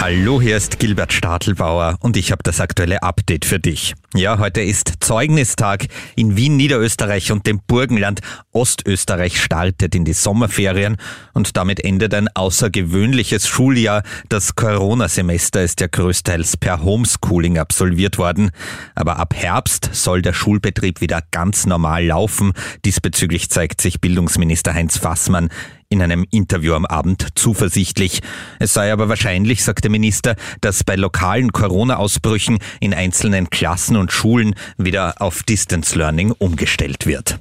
Hallo, hier ist Gilbert Stadelbauer und ich habe das aktuelle Update für dich. Ja, heute ist Zeugnistag in Wien, Niederösterreich und dem Burgenland. Ostösterreich startet in die Sommerferien und damit endet ein außergewöhnliches Schuljahr. Das Corona-Semester ist ja größtenteils per Homeschooling absolviert worden. Aber ab Herbst soll der Schulbetrieb wieder ganz normal laufen. Diesbezüglich zeigt sich Bildungsminister Heinz Fassmann in einem Interview am Abend zuversichtlich. Es sei aber wahrscheinlich, sagt der Minister, dass bei lokalen Corona-Ausbrüchen in einzelnen Klassen und Schulen wieder auf Distance Learning umgestellt wird.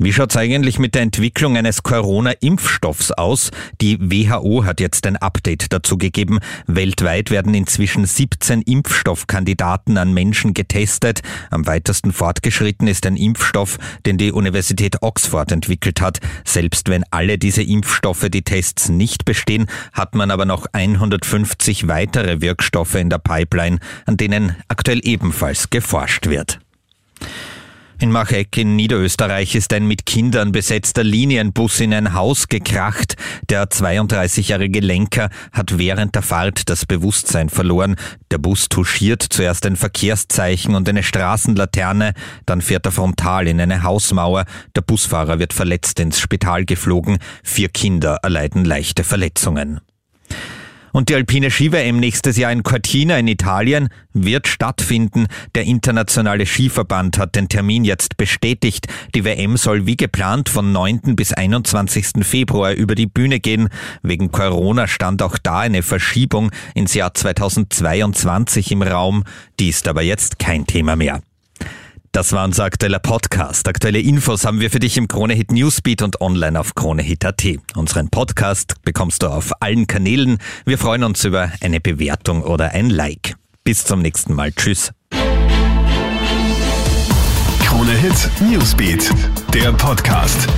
Wie schaut's eigentlich mit der Entwicklung eines Corona-Impfstoffs aus? Die WHO hat jetzt ein Update dazu gegeben. Weltweit werden inzwischen 17 Impfstoffkandidaten an Menschen getestet. Am weitesten fortgeschritten ist ein Impfstoff, den die Universität Oxford entwickelt hat. Selbst wenn alle diese Impfstoffe die Tests nicht bestehen, hat man aber noch 150 weitere Wirkstoffe in der Pipeline, an denen aktuell ebenfalls geforscht wird. In Macheck in Niederösterreich ist ein mit Kindern besetzter Linienbus in ein Haus gekracht. Der 32-jährige Lenker hat während der Fahrt das Bewusstsein verloren. Der Bus touchiert zuerst ein Verkehrszeichen und eine Straßenlaterne, dann fährt er frontal in eine Hausmauer. Der Busfahrer wird verletzt ins Spital geflogen. Vier Kinder erleiden leichte Verletzungen. Und die alpine Ski-WM nächstes Jahr in Cortina in Italien wird stattfinden. Der internationale Skiverband hat den Termin jetzt bestätigt. Die WM soll wie geplant von 9. bis 21. Februar über die Bühne gehen. Wegen Corona stand auch da eine Verschiebung ins Jahr 2022 im Raum. Die ist aber jetzt kein Thema mehr. Das war unser aktueller Podcast. Aktuelle Infos haben wir für dich im Kronehit Newsbeat und online auf kronehit.at. Unseren Podcast bekommst du auf allen Kanälen. Wir freuen uns über eine Bewertung oder ein Like. Bis zum nächsten Mal. Tschüss. Kronehit Newsbeat, der Podcast.